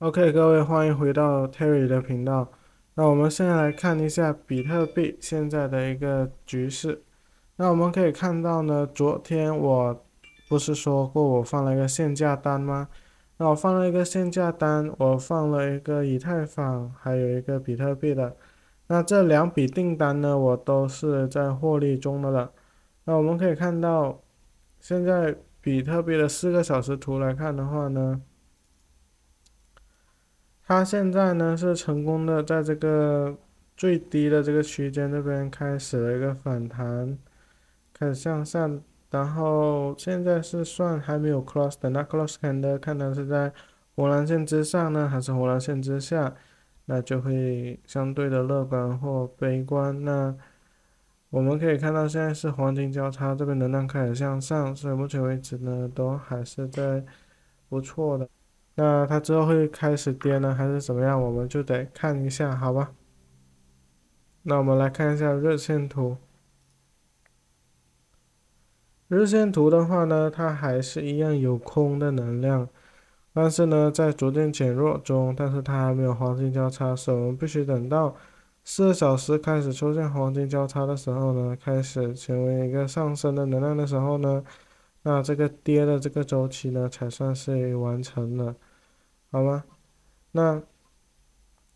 OK，各位欢迎回到 Terry 的频道。那我们现在来看一下比特币现在的一个局势。那我们可以看到呢，昨天我不是说过我放了一个限价单吗？那我放了一个限价单，我放了一个以太坊，还有一个比特币的。那这两笔订单呢，我都是在获利中的了。那我们可以看到，现在比特币的四个小时图来看的话呢。它现在呢是成功的在这个最低的这个区间这边开始了一个反弹，开始向上，然后现在是算还没有 cross 的，那 cross 看的看它是在红蓝线之上呢，还是红蓝线之下，那就会相对的乐观或悲观。那我们可以看到现在是黄金交叉，这边能量开始向上，所以目前为止呢都还是在不错的。那它之后会开始跌呢，还是怎么样？我们就得看一下，好吧？那我们来看一下日线图。日线图的话呢，它还是一样有空的能量，但是呢，在逐渐减弱中，但是它还没有黄金交叉，所以我们必须等到四小时开始出现黄金交叉的时候呢，开始成为一个上升的能量的时候呢，那这个跌的这个周期呢，才算是完成了。好吗？那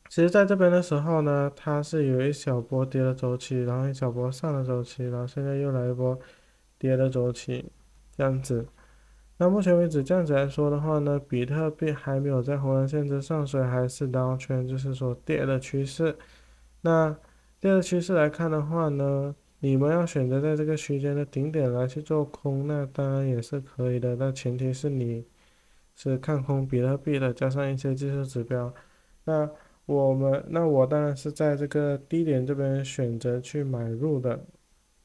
其实在这边的时候呢，它是有一小波跌的周期，然后一小波上的周期，然后现在又来一波跌的周期，这样子。那目前为止这样子来说的话呢，比特币还没有在红蓝线之上，所以还是刀圈，就是说跌的趋势。那跌的趋势来看的话呢，你们要选择在这个区间的顶点来去做空，那当然也是可以的，但前提是你。是看空比特币的，加上一些技术指标。那我们，那我当然是在这个低点这边选择去买入的，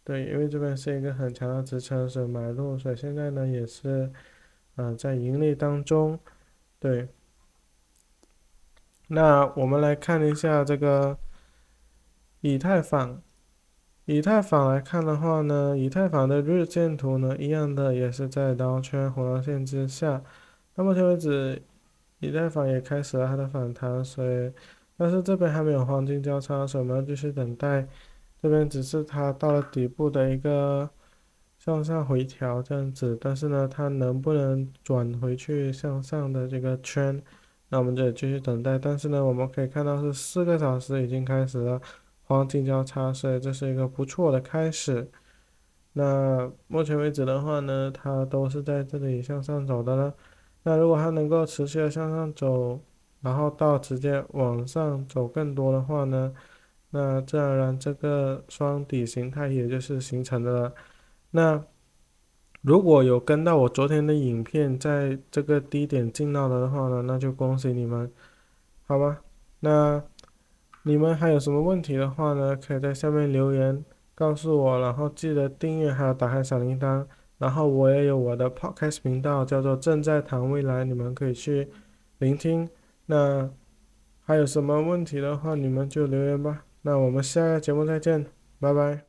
对，因为这边是一个很强的支撑，所以买入。所以现在呢，也是，呃，在盈利当中，对。那我们来看一下这个以太坊，以太坊来看的话呢，以太坊的日线图呢，一样的也是在刀圈红线之下。到目前为止，以太坊也开始了它的反弹，所以，但是这边还没有黄金交叉，所以我们要继续等待。这边只是它到了底部的一个向上回调这样子，但是呢，它能不能转回去向上的这个圈，那我们就得继续等待。但是呢，我们可以看到是四个小时已经开始了黄金交叉，所以这是一个不错的开始。那目前为止的话呢，它都是在这里向上走的了。那如果它能够持续的向上走，然后到直接往上走更多的话呢，那自然而然这个双底形态也就是形成的了。那如果有跟到我昨天的影片，在这个低点进到的话呢，那就恭喜你们，好吧？那你们还有什么问题的话呢，可以在下面留言告诉我，然后记得订阅还有打开小铃铛。然后我也有我的 podcast 频道，叫做正在谈未来，你们可以去聆听。那还有什么问题的话，你们就留言吧。那我们下个节目再见，拜拜。